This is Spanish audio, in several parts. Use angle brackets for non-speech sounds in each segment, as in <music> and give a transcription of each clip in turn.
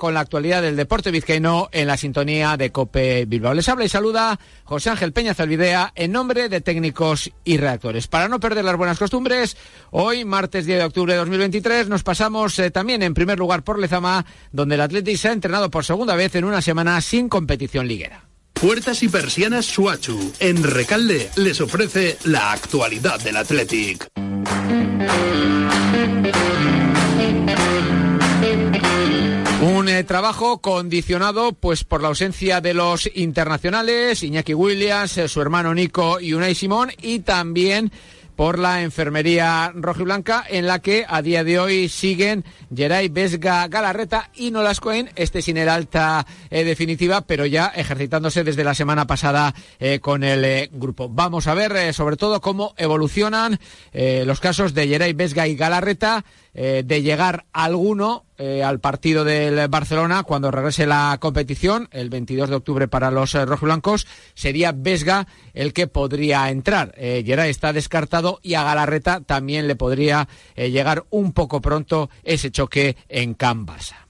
con la actualidad del deporte vizcaíno en la sintonía de Cope Bilbao. Les habla y saluda José Ángel Peña Zalvidea en nombre de técnicos y reactores. Para no perder las buenas costumbres, hoy, martes 10 de octubre de 2023, nos pasamos eh, también en primer lugar por Lezama, donde el Atlético se ha entrenado por segunda vez en una semana sin competición liguera. Puertas y persianas Suachu. En Recalde les ofrece la actualidad del Athletic. Trabajo condicionado pues por la ausencia de los internacionales, Iñaki Williams, eh, su hermano Nico y Unai Simón y también por la enfermería rojiblanca en la que a día de hoy siguen Geray Vesga Galarreta y Nolas Cohen, este sin el alta eh, definitiva, pero ya ejercitándose desde la semana pasada eh, con el grupo. Vamos a ver sobre todo cómo evolucionan los casos de Geray Vesga y Galarreta, de llegar alguno eh, al partido del Barcelona cuando regrese la competición, el 22 de octubre para los eh, rojiblancos, sería Vesga el que podría entrar. Eh, Geray está descartado y a Galarreta también le podría eh, llegar un poco pronto ese choque en Cambasa.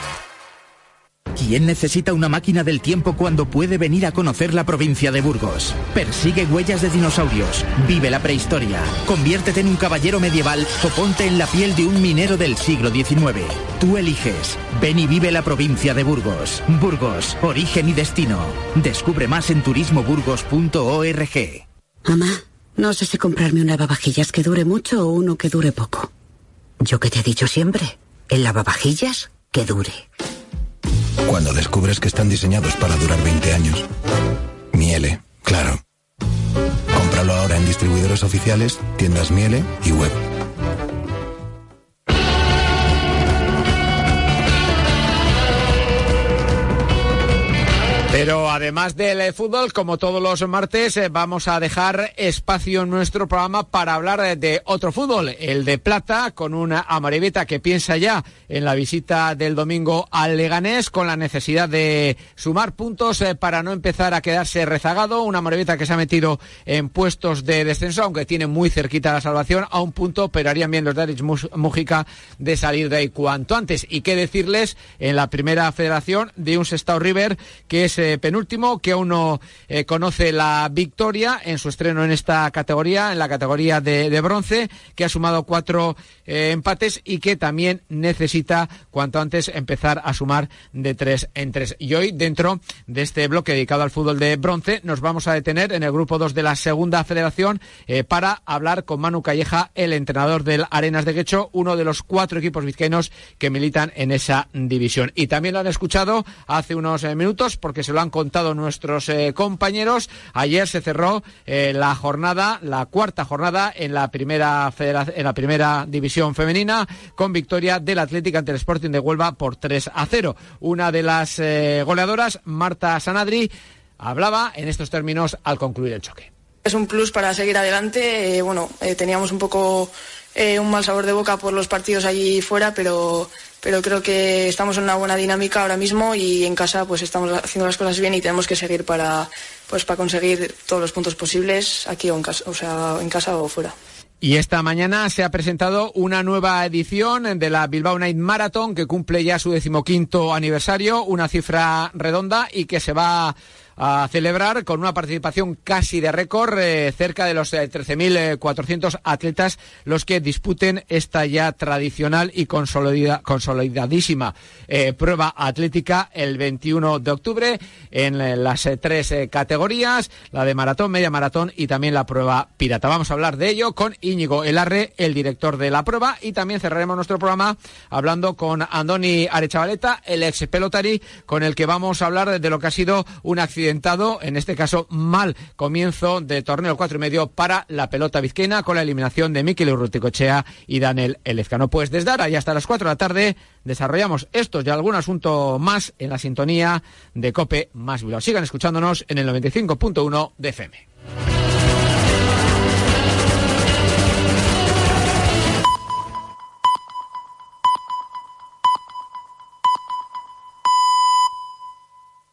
¿Quién necesita una máquina del tiempo cuando puede venir a conocer la provincia de Burgos? Persigue huellas de dinosaurios, vive la prehistoria, conviértete en un caballero medieval o ponte en la piel de un minero del siglo XIX. Tú eliges. Ven y vive la provincia de Burgos. Burgos, origen y destino. Descubre más en turismoburgos.org. Mamá, no sé si comprarme un lavavajillas que dure mucho o uno que dure poco. Yo que te he dicho siempre, el lavavajillas que dure. Cuando descubres que están diseñados para durar 20 años. Miele, claro. Cómpralo ahora en distribuidores oficiales, tiendas Miele y web. Pero además del eh, fútbol, como todos los martes, eh, vamos a dejar espacio en nuestro programa para hablar eh, de otro fútbol, el de plata, con una amareveta que piensa ya en la visita del domingo al Leganés, con la necesidad de sumar puntos para no empezar a quedarse rezagado. Una amareveta que se ha metido en puestos de descenso, aunque tiene muy cerquita la salvación, a un punto, pero harían bien los Darich Mujica de salir de ahí cuanto antes. Y qué decirles en la primera federación de un Sestao River, que es eh, penúltimo, que aún no eh, conoce la victoria en su estreno en esta categoría, en la categoría de, bronce, que ha sumado cuatro eh, empates y que también necesita cuanto antes empezar a sumar de tres en tres. Y hoy, dentro de este bloque dedicado al fútbol de bronce, nos vamos a detener en el grupo 2 de la segunda federación para hablar con Manu Calleja, el entrenador del Arenas de Guecho, uno de los cuatro equipos vizcaínos que militan en esa división. Y también lo han escuchado hace unos minutos porque se lo han contado nuestros eh, compañeros. Ayer se cerró eh, la jornada, la cuarta jornada en la primera en la primera división femenina con victoria del Atlético ante el Sporting de Huelva por 3 a 0. Una de las eh, goleadoras, Marta Sanadri, hablaba en estos términos al concluir el choque. Es un plus para seguir adelante. bueno, teníamos un poco eh, un mal sabor de boca por los partidos allí fuera, pero, pero creo que estamos en una buena dinámica ahora mismo y en casa pues estamos haciendo las cosas bien y tenemos que seguir para, pues, para conseguir todos los puntos posibles aquí o en casa, o sea, en casa o fuera. Y esta mañana se ha presentado una nueva edición de la Bilbao Night Marathon que cumple ya su decimoquinto aniversario, una cifra redonda y que se va a celebrar con una participación casi de récord, eh, cerca de los eh, 13.400 atletas los que disputen esta ya tradicional y consolida- consolidadísima eh, prueba atlética el 21 de octubre en eh, las eh, tres eh, categorías, la de maratón, media maratón y también la prueba pirata. Vamos a hablar de ello con Íñigo Elarre, el director de la prueba, y también cerraremos nuestro programa hablando con Andoni Arechavaleta, el ex pelotari, con el que vamos a hablar de lo que ha sido un en este caso mal comienzo de torneo cuatro y medio para la pelota vizquena con la eliminación de Miquel Urruticochea y Daniel Elezcano. Pues desde ahora y hasta las 4 de la tarde desarrollamos estos y algún asunto más en la sintonía de Cope Más Bilbao. Sigan escuchándonos en el 95.1 de FM.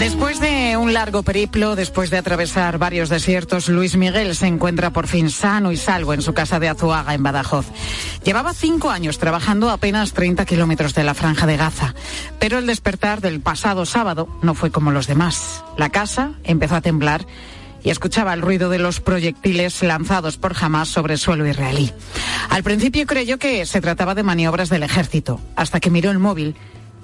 Después de un largo periplo, después de atravesar varios desiertos, Luis Miguel se encuentra por fin sano y salvo en su casa de Azuaga, en Badajoz. Llevaba cinco años trabajando a apenas 30 kilómetros de la franja de Gaza, pero el despertar del pasado sábado no fue como los demás. La casa empezó a temblar y escuchaba el ruido de los proyectiles lanzados por Hamas sobre suelo israelí. Al principio creyó que se trataba de maniobras del ejército, hasta que miró el móvil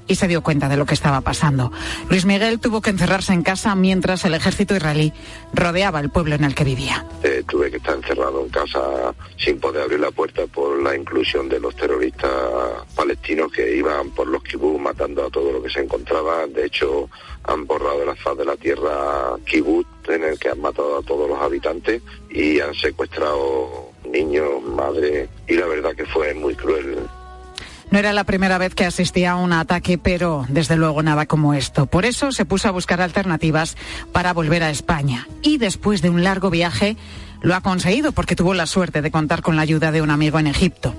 y se dio cuenta de lo que estaba pasando. Luis Miguel tuvo que encerrarse en casa mientras el ejército israelí rodeaba el pueblo en el que vivía. Eh, tuve que estar encerrado en casa sin poder abrir la puerta por la inclusión de los terroristas palestinos que iban por los kibbutz matando a todo lo que se encontraba. De hecho, han borrado la faz de la tierra kibbutz en el que han matado a todos los habitantes y han secuestrado niños, madres y la verdad que fue muy cruel no era la primera vez que asistía a un ataque, pero desde luego nada como esto. Por eso se puso a buscar alternativas para volver a España. Y después de un largo viaje, lo ha conseguido porque tuvo la suerte de contar con la ayuda de un amigo en Egipto.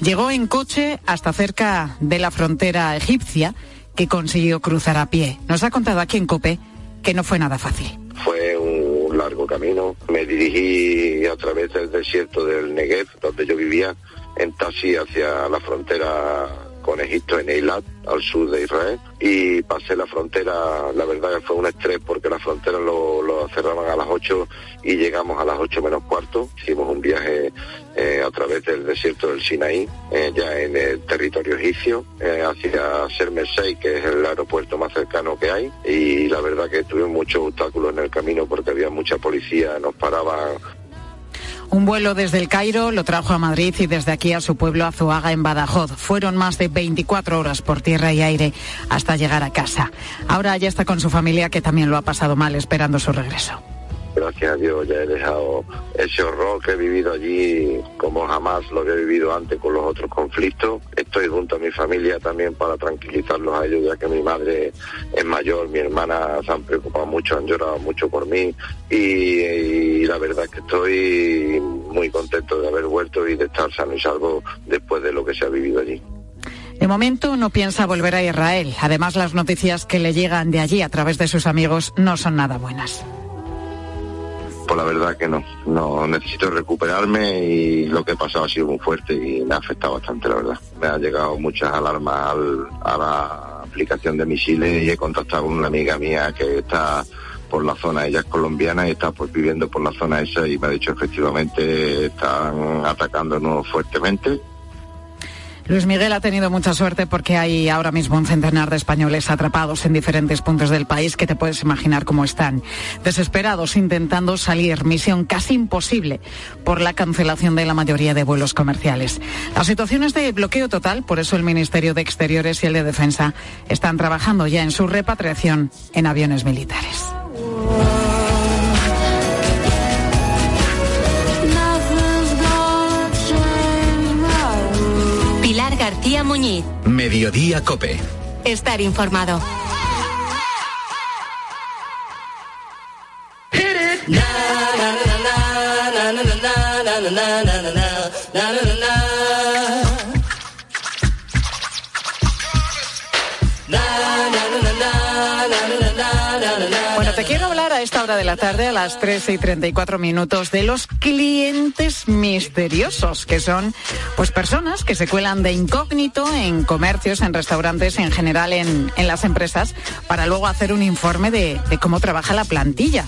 Llegó en coche hasta cerca de la frontera egipcia que consiguió cruzar a pie. Nos ha contado aquí en Cope que no fue nada fácil. Fue un largo camino. Me dirigí a través del desierto del Negev, donde yo vivía, en taxi hacia la frontera con Egipto en Eilat, al sur de Israel, y pasé la frontera, la verdad que fue un estrés porque la frontera lo, cerraban a las 8 y llegamos a las 8 menos cuarto, hicimos un viaje eh, a través del desierto del Sinaí, eh, ya en el territorio egipcio, eh, hacia Sermesei, que es el aeropuerto más cercano que hay, y la verdad que tuve muchos obstáculos en el camino porque había mucha policía, nos paraban un vuelo desde el Cairo lo trajo a Madrid y desde aquí a su pueblo Azuaga en Badajoz. Fueron más de 24 horas por tierra y aire hasta llegar a casa. Ahora ya está con su familia que también lo ha pasado mal esperando su regreso gracias a Dios ya he dejado ese horror que he vivido allí como jamás lo había vivido antes con los otros conflictos. Estoy junto a mi familia también para tranquilizarlos a ellos, ya que mi madre es mayor, mi hermana se han preocupado mucho, han llorado mucho por mí y, la verdad es que estoy muy contento de haber vuelto y de estar sano y salvo después de lo que se ha vivido allí. De momento no piensa volver a Israel. Además, las noticias que le llegan de allí a través de sus amigos no son nada buenas. Pues la verdad que no, no necesito recuperarme y lo que he pasado ha sido muy fuerte y me ha afectado bastante, la verdad. Me han llegado muchas alarmas a la aplicación de misiles y he contactado con una amiga mía que está por la zona, ella es colombiana y está pues viviendo por la zona esa y me ha dicho efectivamente están atacándonos fuertemente Luis Miguel ha tenido mucha suerte porque hay ahora mismo un centenar de españoles atrapados en diferentes puntos del país que te puedes imaginar cómo están. Desesperados intentando salir, misión casi imposible por la cancelación de la mayoría de vuelos comerciales. La situación es de bloqueo total, por eso el Ministerio de Exteriores y el de Defensa están trabajando ya en su repatriación en aviones militares. García Muñiz. Mediodía Cope. Estar informado. Quiero hablar a esta hora de la tarde, a las 13 y 34 minutos, de los clientes misteriosos, que son pues personas que se cuelan de incógnito en comercios, en restaurantes, en general en, en las empresas, para luego hacer un informe de, de, cómo trabaja la plantilla.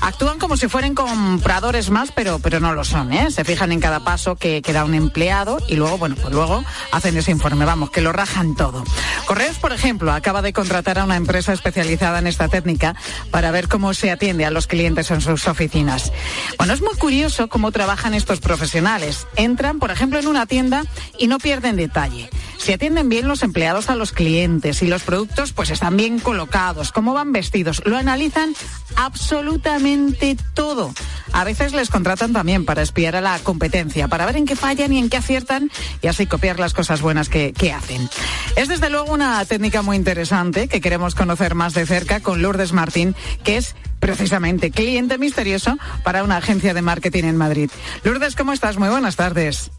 Actúan como si fueran compradores más, pero, pero no lo son, ¿eh? Se fijan en cada paso que, que da un empleado y luego, bueno, pues luego hacen ese informe, vamos, que lo rajan todo. Correos, por ejemplo, acaba de contratar a una empresa especializada en esta técnica para ver cómo se atiende a los clientes en sus oficinas. Bueno, es muy curioso cómo trabajan estos profesionales. Entran, por ejemplo, en una tienda y no pierden detalle. si atienden bien los empleados a los clientes, si los productos pues están bien colocados, cómo van vestidos, lo analizan absolutamente todo. A veces les contratan también para espiar a la competencia, para ver en qué fallan y en qué aciertan y así copiar las cosas buenas que, que hacen. Es desde luego una técnica muy interesante que queremos conocer más de cerca con Lourdes Martín, que es precisamente cliente misterioso para una agencia de marketing en Madrid. Lourdes, ¿cómo estás? Muy buenas tardes.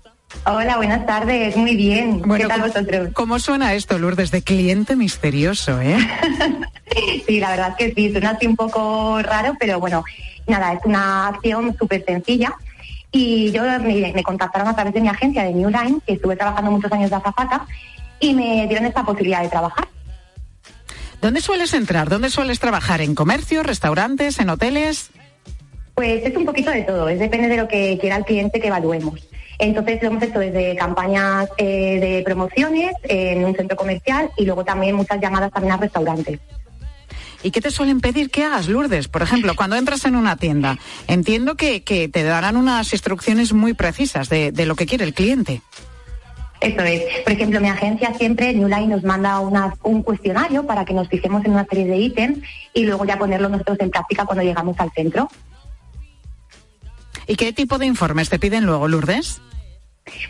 Hola, buenas tardes, muy bien. ¿Qué tal vosotros? ¿Cómo suena esto, Lourdes, de cliente misterioso, eh? <laughs> sí, la verdad es que sí, suena así un poco raro, pero bueno, nada, es una acción súper sencilla. Y yo me, me, contactaron a través de mi agencia de New Line, que estuve trabajando muchos años de azafata, y me dieron esta posibilidad de trabajar. ¿Dónde sueles entrar? ¿Dónde sueles trabajar? ¿En comercio, restaurantes, en hoteles? Pues es un poquito de todo, es depende de lo que quiera el cliente que evaluemos. Entonces lo hemos hecho desde campañas eh, de promociones en un centro comercial y luego también muchas llamadas también a restaurantes. ¿Y qué te suelen pedir que hagas, Lourdes? Por ejemplo, cuando entras en una tienda, entiendo que, te darán unas instrucciones muy precisas de, de lo que quiere el cliente. Eso es. Por ejemplo, mi agencia siempre, Newline, nos manda un cuestionario para que nos fijemos en una serie de ítems y luego ya ponerlo nosotros en práctica cuando llegamos al centro. ¿Y qué tipo de informes te piden luego, Lourdes?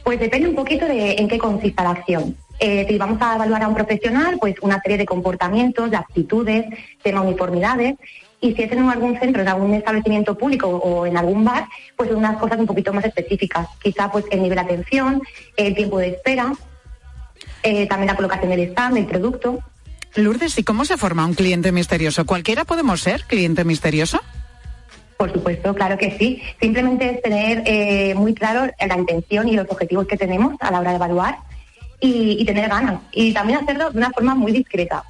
Pues depende un poquito de en qué consista la acción. Eh, si vamos a evaluar a un profesional, pues una serie de comportamientos, de actitudes, tema uniformidades. Y si es en algún centro, en algún establecimiento público o en algún bar, pues unas cosas un poquito más específicas. Quizá pues el nivel de atención, el tiempo de espera, eh, también la colocación del stand, del producto. Lourdes, ¿y cómo se forma un cliente misterioso? ¿Cualquiera podemos ser cliente misterioso? Por supuesto, claro que sí. Simplemente es tener eh, muy claro la intención y los objetivos que tenemos a la hora de evaluar y, tener ganas. Y también hacerlo de una forma muy discreta.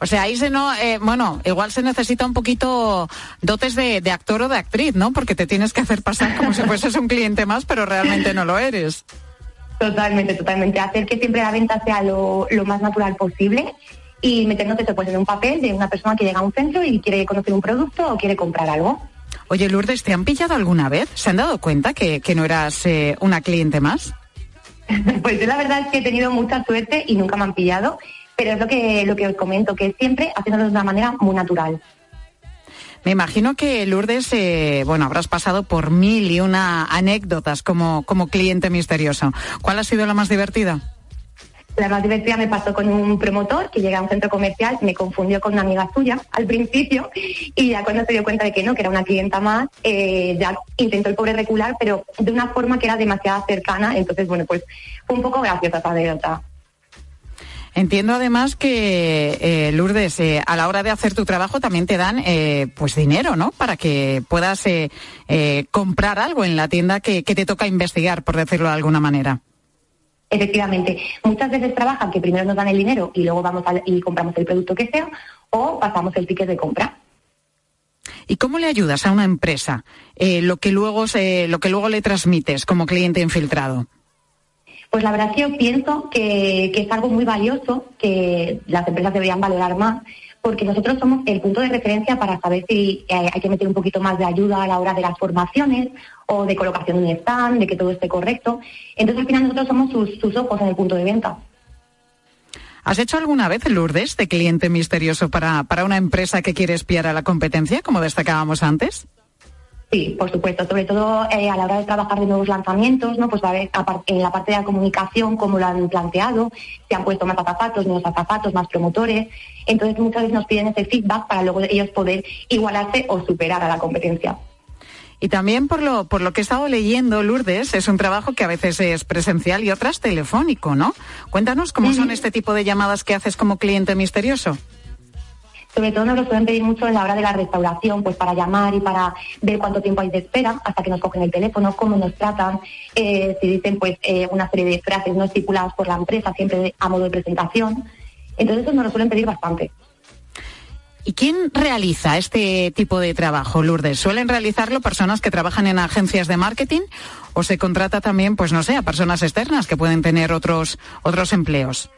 O sea, ahí se no, eh, bueno, igual se necesita un poquito dotes de, actor o de actriz, ¿no? Porque te tienes que hacer pasar como si fueses un cliente más, pero realmente no lo eres. Totalmente, totalmente. Hacer que siempre la venta sea lo, lo más natural posible y meternos eso pues en un papel de una persona que llega a un centro y quiere conocer un producto o quiere comprar algo. Oye, Lourdes, ¿te han pillado alguna vez? ¿Se han dado cuenta que, no eras eh, una cliente más? <laughs> pues yo la verdad es que he tenido mucha suerte y nunca me han pillado, pero es lo que, lo que os comento, que siempre haciéndolo de una manera muy natural. Me imagino que Lourdes, eh, bueno, habrás pasado por mil y una anécdotas como, como cliente misterioso. ¿Cuál ha sido la más divertida? La más divertida me pasó con un promotor que llega a un centro comercial, me confundió con una amiga suya al principio y ya cuando se dio cuenta de que no, que era una clienta más, eh, ya intentó el pobre recular, pero de una forma que era demasiado cercana, entonces bueno, pues fue un poco graciosa esa anécdota. Entiendo además que eh, Lourdes, eh, a la hora de hacer tu trabajo también te dan pues dinero, ¿no? Para que puedas comprar algo en la tienda que te toca investigar, por decirlo de alguna manera. Efectivamente, muchas veces trabajan que primero nos dan el dinero y luego vamos y compramos el producto que sea o pasamos el ticket de compra. ¿Y cómo le ayudas a una empresa eh, lo, que luego se, lo que luego le transmites como cliente infiltrado? Pues la verdad es que yo pienso que es algo muy valioso que las empresas deberían valorar más porque nosotros somos el punto de referencia para saber si eh, hay que meter un poquito más de ayuda a la hora de las formaciones o de colocación de un stand, de que todo esté correcto. Entonces, al final, nosotros somos sus, ojos en el punto de venta. ¿Has hecho alguna vez, Lourdes, de cliente misterioso para, para una empresa que quiere espiar a la competencia, como destacábamos antes? Sí, por supuesto, sobre todo eh, a la hora de trabajar de nuevos lanzamientos, ¿no? Pues a ver, en la parte de la comunicación, cómo lo han planteado, se han puesto más azafatos, nuevos azafatos, más promotores. Entonces muchas veces nos piden ese feedback para luego ellos poder igualarse o superar a la competencia. Y también por lo, por lo que he estado leyendo, Lourdes, es un trabajo que a veces es presencial y otras telefónico, ¿no? Cuéntanos cómo son este tipo de llamadas que haces como cliente misterioso. Sobre todo nos lo suelen pedir mucho en la hora de la restauración, pues para llamar y para ver cuánto tiempo hay de espera hasta que nos cogen el teléfono, cómo nos tratan, eh, si dicen pues eh, una serie de frases no estipuladas por la empresa, siempre a modo de presentación. Entonces eso nos lo suelen pedir bastante. ¿Y quién realiza este tipo de trabajo, Lourdes? ¿Suelen realizarlo personas que trabajan en agencias de marketing o se contrata también, pues no sé, a personas externas que pueden tener otros, otros empleos?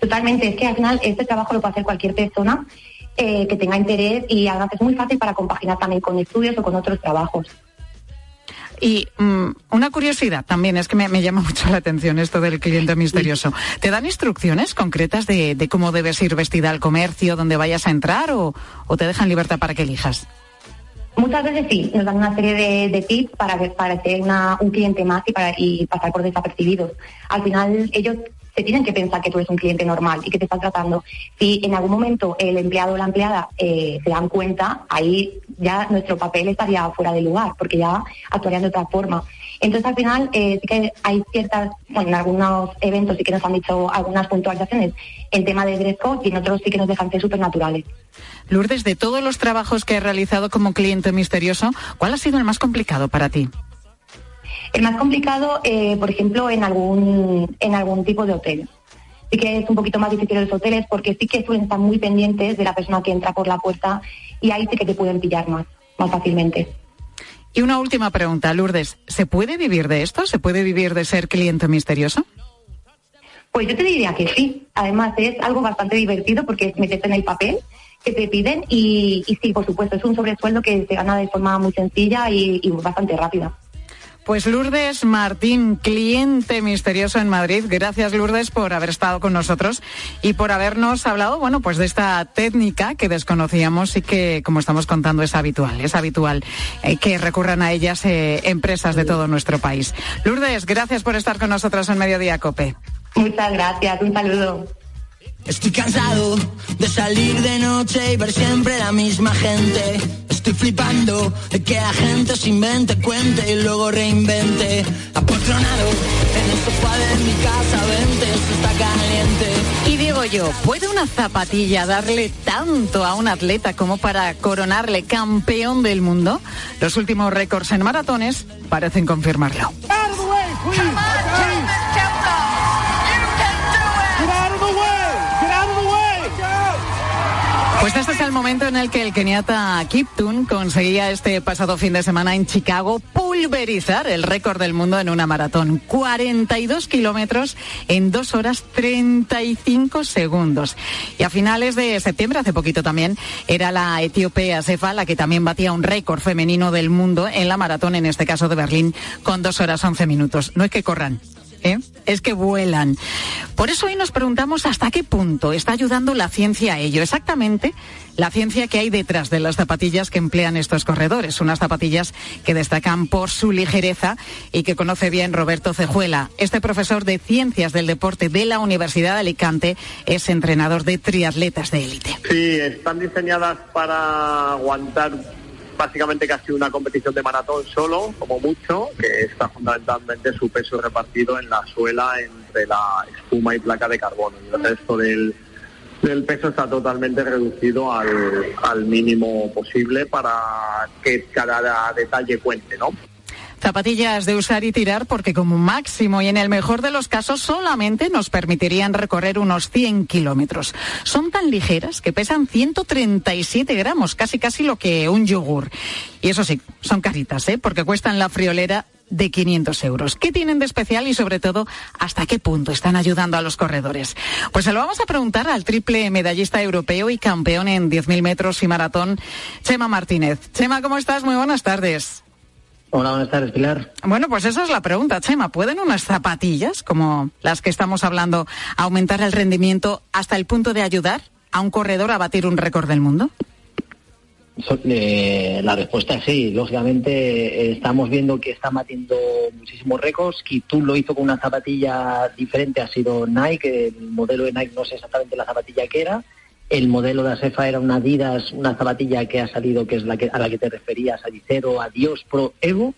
Totalmente, es que al final este trabajo lo puede hacer cualquier persona eh, que tenga interés y además es muy fácil para compaginar también con estudios o con otros trabajos. Y mm, una curiosidad también, es que me, llama <laughs> mucho la atención esto del cliente misterioso. ¿Te dan instrucciones concretas de, cómo debes ir vestida al comercio, dónde vayas a entrar o, te dejan libertad para que elijas? Muchas veces sí, nos dan una serie de, tips para, para ser un cliente más y, para, y pasar por desapercibidos. Al final ellos te tienen que pensar que tú eres un cliente normal y que te están tratando. Si en algún momento el empleado o la empleada eh, se dan cuenta, ahí ya nuestro papel estaría fuera de lugar, porque ya actuarían de otra forma. Entonces, al final, eh, sí que hay ciertas, bueno, en algunos eventos sí que nos han dicho algunas puntualizaciones en tema de dress y en otros sí que nos dejan ser súper naturales. Lourdes, de todos los trabajos que he realizado como cliente misterioso, ¿cuál ha sido el más complicado para ti? El más complicado, eh, por ejemplo, en algún, en algún tipo de hotel. Sí que es un poquito más difícil los hoteles porque sí que suelen estar muy pendientes de la persona que entra por la puerta y ahí sí que te pueden pillar más, más fácilmente. Y una última pregunta, Lourdes. ¿Se puede vivir de esto? ¿Se puede vivir de ser cliente misterioso? Pues yo te diría que sí. Además es algo bastante divertido porque es meterte en el papel que te piden y, sí, por supuesto, es un sobresueldo que se gana de forma muy sencilla y bastante rápida. Pues Lourdes Martín, cliente misterioso en Madrid. Gracias Lourdes por haber estado con nosotros y por habernos hablado, bueno, pues de esta técnica que desconocíamos y que, como estamos contando, es habitual. Es habitual eh, que recurran a ellas eh, empresas de todo nuestro país. Lourdes, gracias por estar con nosotros en Mediodía Cope. Muchas gracias, un saludo. Estoy cansado de salir de noche y ver siempre la misma gente. Estoy flipando de que la gente se invente, cuente y luego reinvente. Apotronado en el sofá de mi casa, vente, esto está caliente. Y digo yo, ¿puede una zapatilla darle tanto a un atleta como para coronarle campeón del mundo? Los últimos récords en maratones parecen confirmarlo. Pues este es el momento en el que el keniata Kiptun conseguía este pasado fin de semana en Chicago pulverizar el récord del mundo en una maratón. 42 kilómetros en 2 horas 35 segundos. Y a finales de septiembre, hace poquito también, era la etíope Asefa la que también batía un récord femenino del mundo en la maratón, en este caso de Berlín, con 2 horas 11 minutos. No es que corran, ¿eh? es que vuelan. Por eso hoy nos preguntamos hasta qué punto está ayudando la ciencia a ello. Exactamente la ciencia que hay detrás de las zapatillas que emplean estos corredores. Unas zapatillas que destacan por su ligereza y que conoce bien Roberto Cejuela. Este profesor de Ciencias del Deporte de la Universidad de Alicante es entrenador de triatletas de élite. Sí, están diseñadas para aguantar básicamente casi una competición de maratón solo, como mucho, que está fundamentalmente su peso repartido en la suela entre la espuma y placa de carbono. El resto del, del peso está totalmente reducido al, al mínimo posible para que cada detalle cuente, ¿no? Zapatillas de usar y tirar porque como máximo y en el mejor de los casos solamente nos permitirían recorrer unos 100 kilómetros. Son tan ligeras que pesan 137 gramos, casi casi lo que un yogur. Y eso sí, son caritas, ¿eh? porque cuestan la friolera de 500 euros. ¿Qué tienen de especial y sobre todo hasta qué punto están ayudando a los corredores? Pues se lo vamos a preguntar al triple medallista europeo y campeón en 10.000 metros y maratón, Chema Martínez. Chema, ¿cómo estás? Muy buenas tardes. Hola, buenas tardes, Pilar. Bueno, pues esa es la pregunta, Chema. ¿Pueden unas zapatillas, como las que estamos hablando, aumentar el rendimiento hasta el punto de ayudar a un corredor a batir un récord del mundo? Eh, la respuesta es sí. Lógicamente eh, estamos viendo que está batiendo muchísimos récords. tú lo hizo con una zapatilla diferente, ha sido Nike. El modelo de Nike no sé exactamente la zapatilla que era el modelo de Asefa era una Adidas, una zapatilla que ha salido, que es la que, a la que te referías, Adicero Adios Pro Evo,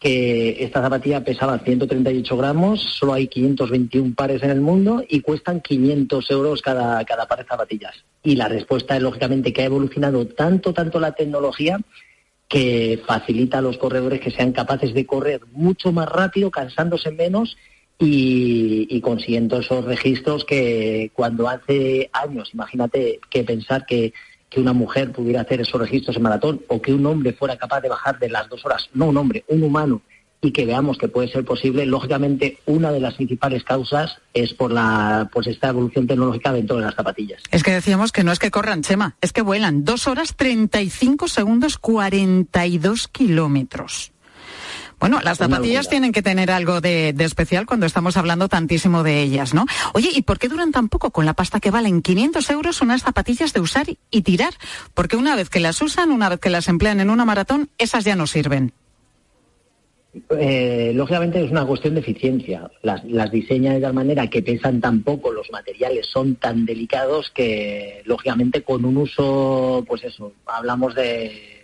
que esta zapatilla pesaba 138 gramos, solo hay 521 pares en el mundo y cuestan 500 euros cada, cada par de zapatillas. Y la respuesta es, lógicamente, que ha evolucionado tanto, tanto la tecnología que facilita a los corredores que sean capaces de correr mucho más rápido, cansándose menos y, consiguiendo esos registros que cuando hace años, imagínate que pensar que, que una mujer pudiera hacer esos registros en maratón o que un hombre fuera capaz de bajar de las dos horas, no un hombre, un humano, y que veamos que puede ser posible, lógicamente una de las principales causas es por la pues esta evolución tecnológica dentro de las zapatillas. Es que decíamos que no es que corran, Chema, es que vuelan. Dos horas 35 segundos, 42 kilómetros. Bueno, las zapatillas tienen que tener algo de, de, especial cuando estamos hablando tantísimo de ellas, ¿no? Oye, ¿y por qué duran tan poco con la pasta que valen 500 euros unas zapatillas de usar y tirar? Porque una vez que las usan, una vez que las emplean en una maratón, esas ya no sirven. Eh, lógicamente es una cuestión de eficiencia. Las, las diseñan de tal manera que pesan tan poco, los materiales son tan delicados que, lógicamente, con un uso, pues eso, hablamos de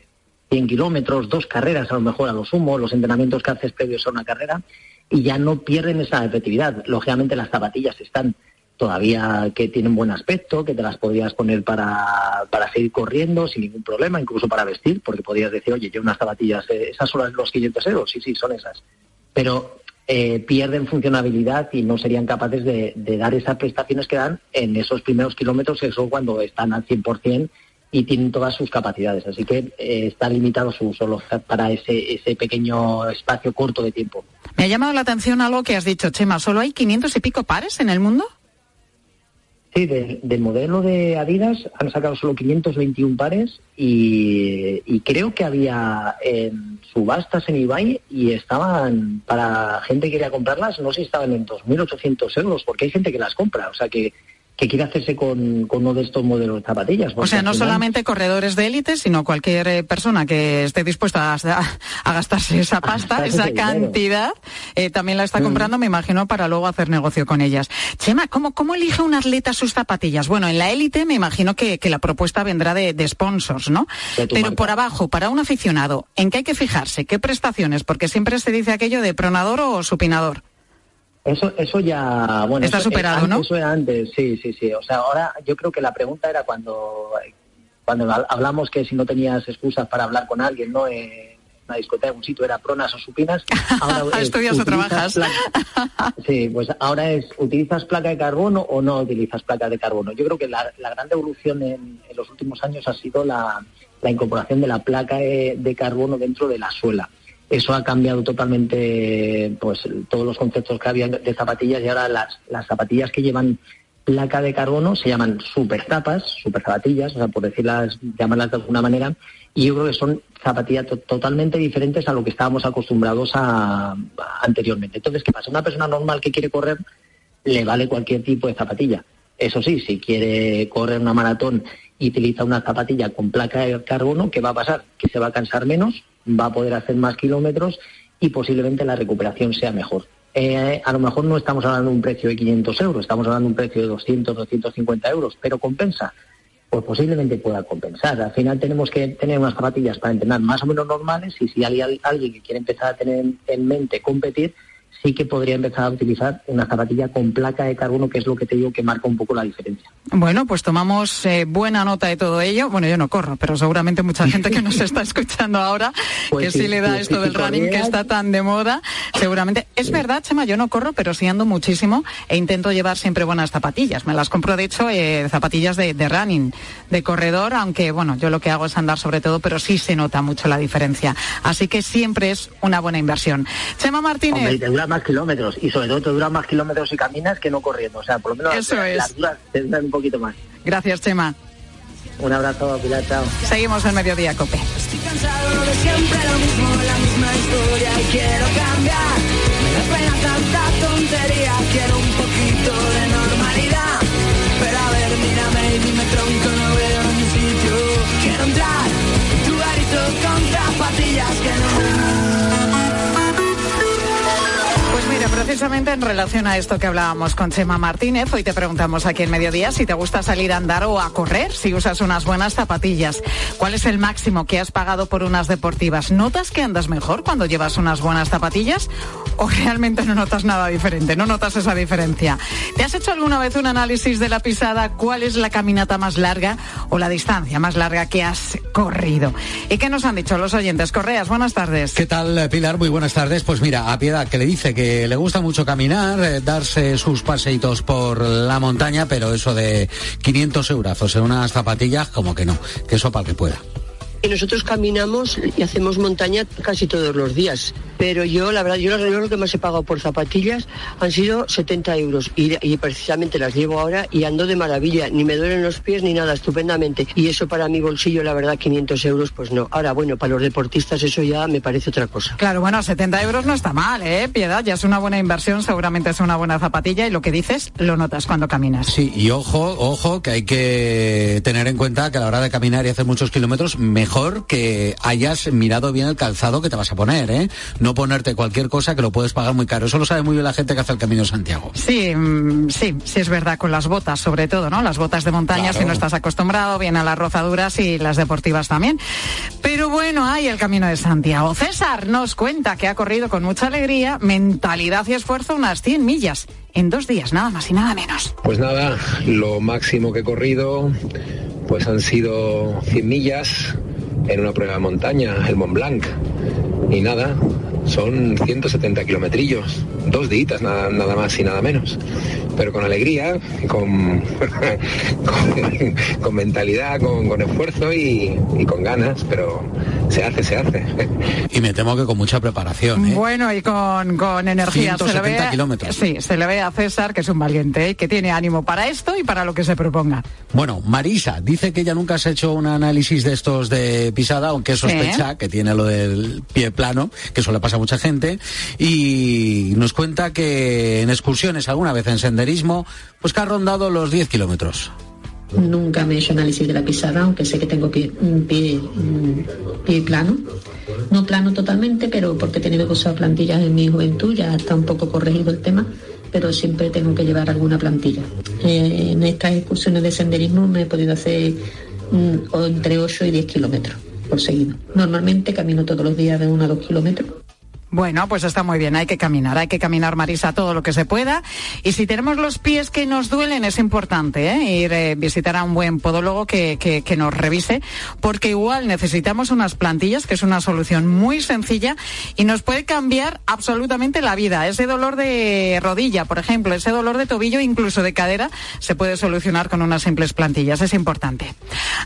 100 kilómetros, dos carreras a lo mejor a lo sumo, los entrenamientos que haces previos a una carrera, y ya no pierden esa efectividad. Lógicamente las zapatillas están todavía que tienen buen aspecto, que te las podrías poner para, para seguir corriendo sin ningún problema, incluso para vestir, porque podrías decir, oye, yo unas zapatillas, eh, esas son los 500 euros, sí, sí, son esas. Pero eh, pierden funcionabilidad y no serían capaces de, de, dar esas prestaciones que dan en esos primeros kilómetros, eso cuando están al 100% y tienen todas sus capacidades. Así que eh, está limitado su uso para ese, ese pequeño espacio corto de tiempo. Me ha llamado la atención algo que has dicho, Chema. ¿Solo hay 500 y pico pares en el mundo? Sí, del de modelo de Adidas han sacado solo 521 pares y, y, creo que había en subastas en eBay y estaban, para gente que quería comprarlas, no sé si estaban en 2.800 euros, porque hay gente que las compra. O sea que que quiere hacerse con, con, uno de estos modelos de zapatillas. O sea, no final... solamente corredores de élite, sino cualquier eh, persona que esté dispuesta a, a gastarse esa <laughs> pasta, esa cantidad, eh, también la está comprando, mm. me imagino, para luego hacer negocio con ellas. Chema, ¿cómo, cómo elige un atleta sus zapatillas? Bueno, en la élite me imagino que, que, la propuesta vendrá de, de sponsors, ¿no? Pero marca. por abajo, para un aficionado, ¿en qué hay que fijarse? ¿Qué prestaciones? Porque siempre se dice aquello de pronador o supinador. Eso, eso ya, bueno, está eso, superado, antes, ¿no? Eso era antes, sí, sí, sí. O sea, ahora yo creo que la pregunta era cuando, cuando hablamos que si no tenías excusas para hablar con alguien, ¿no? En una discoteca, un sitio, era pronas o supinas. <laughs> Ahora ¿Estudias o trabajas? Placa, <laughs> sí, pues ahora es, ¿utilizas placa de carbono o no utilizas placa de carbono? Yo creo que la, la gran evolución en, en, los últimos años ha sido la, la incorporación de la placa de, de carbono dentro de la suela eso ha cambiado totalmente pues todos los conceptos que había de zapatillas y ahora las, las zapatillas que llevan placa de carbono se llaman super tapas, super zapatillas, o sea, por decirlas, llamarlas de alguna manera, y yo creo que son zapatillas to totalmente diferentes a lo que estábamos acostumbrados a, anteriormente. Entonces, ¿qué pasa? Una persona normal que quiere correr le vale cualquier tipo de zapatilla. Eso sí, si quiere correr una maratón y utiliza una zapatilla con placa de carbono, ¿qué va a pasar? Que se va a cansar menos, va a poder hacer más kilómetros y posiblemente la recuperación sea mejor. Eh, a lo mejor no estamos hablando de un precio de 500 euros, estamos hablando de un precio de 200, 250 euros, pero compensa. Pues posiblemente pueda compensar. Al final tenemos que tener unas zapatillas para entrenar más o menos normales y si hay alguien que quiere empezar a tener en mente competir, sí que podría empezar a utilizar una zapatilla con placa de carbono, que es lo que te digo que marca un poco la diferencia. Bueno, pues tomamos eh, buena nota de todo ello. Bueno, yo no corro, pero seguramente mucha gente que nos <laughs> está escuchando ahora, pues que sí, sí le da sí, esto sí, del running que está tan de moda, seguramente. Es verdad, Chema, yo no corro, pero sí ando muchísimo e intento llevar siempre buenas zapatillas. Me las compro, de hecho, eh, zapatillas de, de running, de corredor, aunque, bueno, yo lo que hago es andar sobre todo, pero sí se nota mucho la diferencia. Así que siempre es una buena inversión. Chema Martínez. Hombre, más kilómetros y sobre todo te duran más kilómetros y caminas que no corriendo. O sea, por lo menos Eso las, es. las duras te duran un poquito más. Gracias, Chema. Un abrazo, Pilar, chao. Seguimos en Mediodía Cope. Estoy cansado de siempre lo mismo, la misma historia y quiero cambiar. Precisamente en relación a esto que hablábamos con Chema Martínez, hoy te preguntamos aquí en Mediodía si te gusta salir a andar o a correr, si usas unas buenas zapatillas. ¿Cuál es el máximo que has pagado por unas deportivas? ¿Notas que andas mejor cuando llevas unas buenas zapatillas? ¿O realmente no notas nada diferente? ¿No notas esa diferencia? ¿Te has hecho alguna vez un análisis de la pisada? ¿Cuál es la caminata más larga o la distancia más larga que has corrido? ¿Y qué nos han dicho los oyentes? Correas, buenas tardes. ¿Qué tal, Pilar? Muy buenas tardes. Pues mira, a Piedad, que le dice que le gusta mucho caminar, eh, darse sus paseitos por la montaña, pero eso de 500 euros en unas zapatillas, como que no, que eso para que pueda. Y nosotros caminamos y hacemos montaña casi todos los días. Pero yo, la verdad, yo lo que más he pagado por zapatillas han sido 70 euros. Y, y precisamente las llevo ahora y ando de maravilla. Ni me duelen los pies ni nada, estupendamente. Y eso para mi bolsillo, la verdad, 500 euros, pues no. Ahora, bueno, para los deportistas eso ya me parece otra cosa. Claro, bueno, 70 euros no está mal, ¿eh? Piedad, ya es una buena inversión, seguramente es una buena zapatilla y lo que dices lo notas cuando caminas. Sí, y ojo, ojo, que hay que tener en cuenta que a la hora de caminar y hacer muchos kilómetros, mejor que hayas mirado bien el calzado que te vas a poner, ¿eh? No ponerte cualquier cosa que lo puedes pagar muy caro. Eso lo sabe muy bien la gente que hace el Camino de Santiago. Sí, mm, sí, sí es verdad, con las botas sobre todo, ¿no? Las botas de montaña, Claro. si no estás acostumbrado, bien a las rozaduras y las deportivas también. Pero bueno, hay el Camino de Santiago. César nos cuenta que ha corrido con mucha alegría, mentalidad y esfuerzo unas 100 millas en dos días, nada más y nada menos. Pues nada, lo máximo que he corrido pues han sido 100 millas en una prueba de montaña, el Mont Blanc. Y nada, son 170 kilometrillos, dos días nada, nada más y nada menos. Pero con alegría, con, con, <laughs> con mentalidad, con, con esfuerzo y, y con ganas, pero se hace, se hace. <laughs> Y me temo que con mucha preparación, ¿eh? Bueno, y con, con energía. se le 170 ve, kilómetros. Sí, se le ve a César que es un valiente, ¿eh? que tiene ánimo para esto y para lo que se proponga. Bueno, Marisa dice que ella nunca se ha hecho un análisis de estos de pisada, aunque sospecha que tiene lo del pie plano, que eso le pasa a mucha gente, y nos cuenta que en excursiones alguna vez en senderismo, pues que ha rondado los 10 kilómetros. Nunca me he hecho análisis de la pisada, aunque sé que tengo pie, pie, plano. No plano totalmente, pero porque he tenido que usar plantillas en mi juventud, ya está un poco corregido el tema, pero siempre tengo que llevar alguna plantilla. Eh, en estas excursiones de senderismo me he podido hacer mm, entre 8 y 10 kilómetros por seguido. Normalmente camino todos los días de 1 a 2 kilómetros. Bueno, pues está muy bien, hay que caminar, hay que caminar, Marisa, todo lo que se pueda. Y si tenemos los pies que nos duelen, es importante ¿eh? ir a visitar a un buen podólogo que, que, que nos revise, porque igual necesitamos unas plantillas, que es una solución muy sencilla y nos puede cambiar absolutamente la vida. Ese dolor de rodilla, por ejemplo, ese dolor de tobillo, incluso de cadera, se puede solucionar con unas simples plantillas, es importante.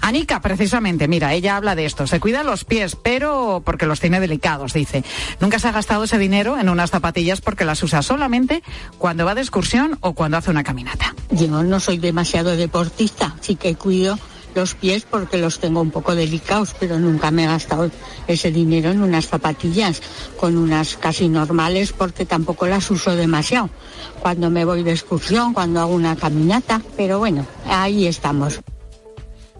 Anika, precisamente, mira, ella habla de esto, se cuida los pies, pero porque los tiene delicados, dice. Nunca se gastado ese dinero en unas zapatillas porque las usa solamente cuando va de excursión o cuando hace una caminata. Yo no soy demasiado deportista, sí que cuido los pies porque los tengo un poco delicados, pero nunca me he gastado ese dinero en unas zapatillas, con unas casi normales porque tampoco las uso demasiado. Cuando me voy de excursión, cuando hago una caminata, pero bueno, ahí estamos.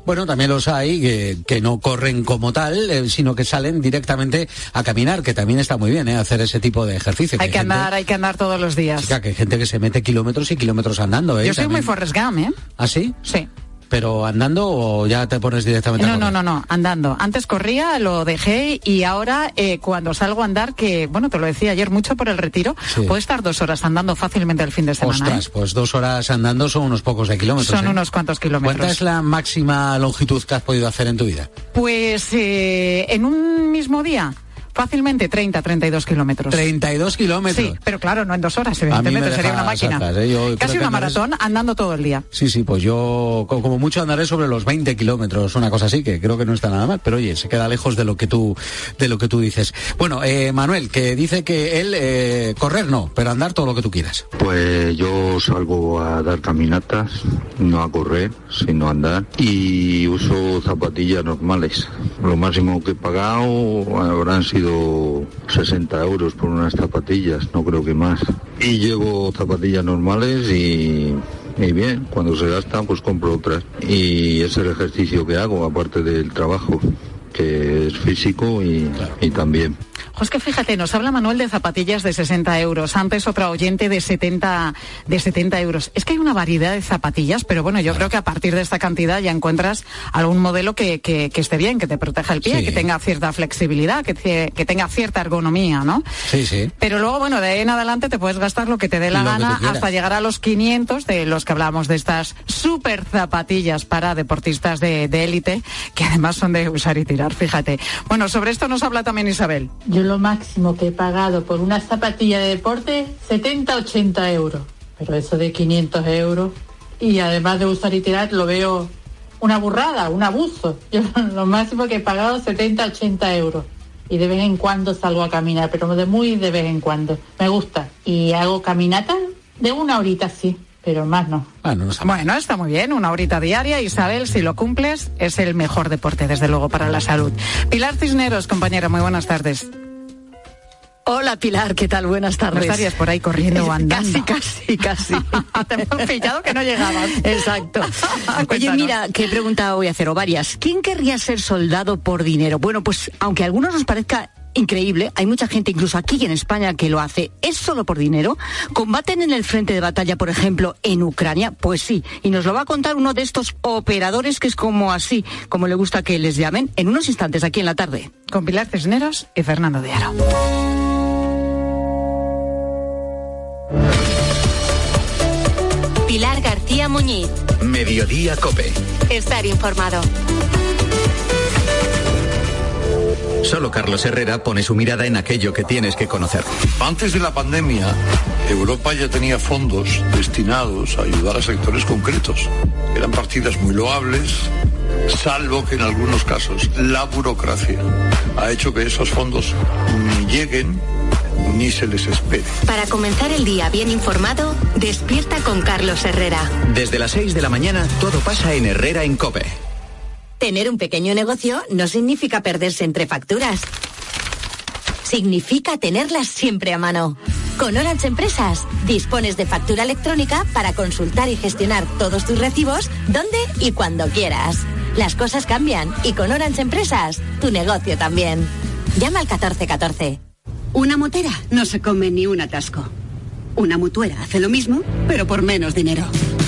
Bueno, también los hay que, que no corren como tal, eh, sino que salen directamente a caminar, que también está muy bien, ¿eh? Hacer ese tipo de ejercicio. Hay que andar, hay que andar todos los días. Chica, que hay gente que se mete kilómetros y kilómetros andando, ¿eh? Yo soy muy. Forrest Gump, ¿eh? ¿Ah, sí? Sí. ¿Pero andando o ya te pones directamente a No, correr? no, no, no, andando. Antes corría, lo dejé y ahora eh, cuando salgo a andar, que bueno, te lo decía ayer mucho por el retiro, Sí. puedo estar dos horas andando fácilmente el fin de semana. Ostras, ¿eh? pues dos horas andando son unos pocos de kilómetros. Son ¿eh? unos cuantos kilómetros. ¿Cuánta es la máxima longitud que has podido hacer en tu vida? Pues eh, en un mismo día, fácilmente 30, 32 kilómetros. 32 kilómetros. Sí, pero claro, no en dos horas, evidentemente, sería una máquina. atrás, ¿eh? Yo Casi una andaré- maratón andando todo el día. Sí, sí, pues yo co- como mucho andaré sobre los 20 kilómetros, una cosa así, que creo que no está nada mal, pero oye, se queda lejos de lo que tú, de lo que tú dices. Bueno, eh, Manuel, que dice que él, eh, correr no, pero andar todo lo que tú quieras. Pues yo salgo a dar caminatas, no a correr, sino a andar, y uso zapatillas normales. Lo máximo que he pagado habrán sido 60 euros por unas zapatillas, no creo que más. Y llevo zapatillas normales y, y bien, cuando se gastan pues compro otras. Y es el ejercicio que hago, aparte del trabajo, que es físico y, y también. Pues que fíjate, nos habla Manuel de zapatillas de 60 euros, antes otra oyente de 70, de 70 euros. Es que hay una variedad de zapatillas, pero bueno, yo creo que a partir de esta cantidad ya encuentras algún modelo que, que- que esté bien, que te proteja el pie, Sí. que tenga cierta flexibilidad, que, te- que tenga cierta ergonomía, ¿no? Sí, sí. Pero luego, bueno, de ahí en adelante te puedes gastar lo que te dé la Lo gana hasta llegar a los 500 de los que hablamos de estas super zapatillas para deportistas de de élite, que además son de usar y tirar, fíjate. Bueno, sobre esto nos habla también Isabel. Yo lo máximo que he pagado por una zapatilla de deporte, 70, 80 euros. Pero eso de 500 euros. Y además de usar y tirar, lo veo una burrada, un abuso. Yo <laughs> lo máximo que he pagado 70, 80 euros. Y de vez en cuando salgo a caminar, pero de muy de vez en cuando. Me gusta. Y hago caminata de una horita, sí, pero más no. Bueno, está muy bien, una horita diaria. Isabel, si lo cumples, es el mejor deporte, desde luego, para la salud. Pilar Cisneros, compañera, muy buenas tardes. Hola Pilar, ¿qué tal? Buenas tardes. No estarías por ahí corriendo o andando. Casi, casi, casi. <laughs> Te hemos pillado que no llegabas. Exacto. <laughs> Oye, mira, qué pregunta voy a hacer, o varias. ¿Quién querría ser soldado por dinero? Bueno, pues aunque a algunos nos parezca increíble, hay mucha gente, incluso aquí en España, que lo hace. ¿Es solo por dinero? ¿Combaten en el frente de batalla, por ejemplo, en Ucrania? Pues sí, y nos lo va a contar uno de estos operadores que es como así, como le gusta que les llamen, en unos instantes aquí en la tarde. Con Pilar Cisneros y Fernando de Aro. Pilar García Muñiz. Mediodía Cope. Estar informado. Solo Carlos Herrera pone su mirada en aquello que tienes que conocer. Antes de la pandemia, Europa ya tenía fondos destinados a ayudar a sectores concretos. Eran partidas muy loables, salvo que en algunos casos la burocracia ha hecho que esos fondos ni lleguen ni se les espere. Para comenzar el día bien informado, despierta con Carlos Herrera. Desde las 6 de la mañana, todo pasa en Herrera en Cope. Tener un pequeño negocio no significa perderse entre facturas. Significa tenerlas siempre a mano. Con Orange Empresas dispones de factura electrónica para consultar y gestionar todos tus recibos donde y cuando quieras. Las cosas cambian y con Orange Empresas tu negocio también. Llama al 1414. Una motera no se come ni un atasco. Una mutuera hace lo mismo, pero por menos dinero.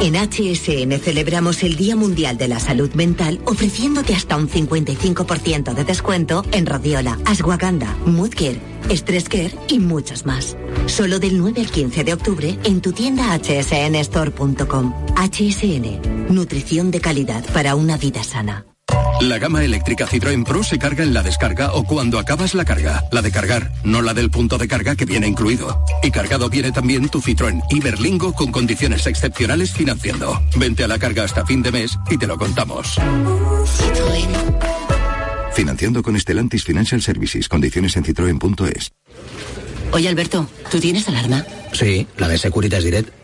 En HSN celebramos el Día Mundial de la Salud Mental ofreciéndote hasta un 55% de descuento en Rodiola, Ashwagandha, Moodcare, Stress Care y muchos más. Solo del 9 al 15 de octubre en tu tienda hsnstore.com. HSN, nutrición de calidad para una vida sana. La gama eléctrica Citroën Pro se carga en la descarga o cuando acabas la carga. La de cargar, no la del punto de carga que viene incluido. Y cargado viene también tu Citroën Iberlingo con condiciones excepcionales financiando. Vente a la carga hasta fin de mes y te lo contamos. Financiando con Estelantis Financial Services. Condiciones en citroen.es. Oye, Alberto, ¿tú tienes alarma? Sí, la de Securitas Direct.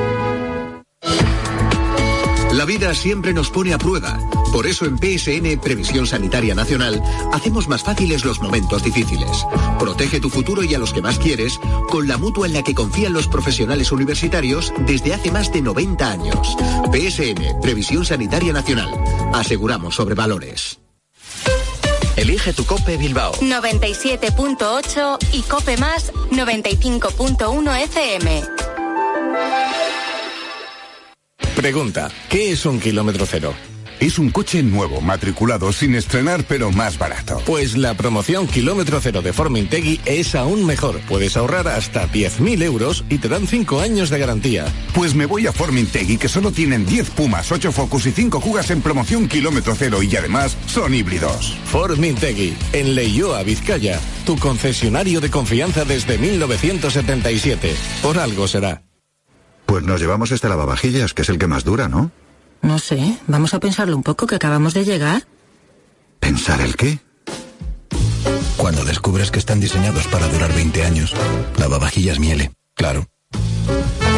La vida siempre nos pone a prueba. Por eso en PSN Previsión Sanitaria Nacional hacemos más fáciles los momentos difíciles. Protege tu futuro y a los que más quieres con la mutua en la que confían los profesionales universitarios desde hace más de 90 años. PSN Previsión Sanitaria Nacional. Aseguramos sobre valores. Elige tu Cope Bilbao. 97.8 y Cope Más 95.1 FM. Pregunta, ¿qué es un kilómetro cero? Es un coche nuevo, matriculado, sin estrenar, pero más barato. Pues la promoción Kilómetro Cero de Formintegui es aún mejor. Puedes ahorrar hasta 10.000 euros y te dan 5 años de garantía. Pues me voy a Formintegui, que solo tienen 10 Pumas, 8 Focus y 5 Jugas en promoción Kilómetro Cero y además son híbridos. Formintegui, en Leioa, Vizcaya, tu concesionario de confianza desde 1977. Por algo será. Pues nos llevamos este lavavajillas, que es el que más dura, ¿no? No sé, vamos a pensarlo un poco que acabamos de llegar. ¿Pensar el qué? Cuando descubres que están diseñados para durar 20 años, lavavajillas Miele, claro.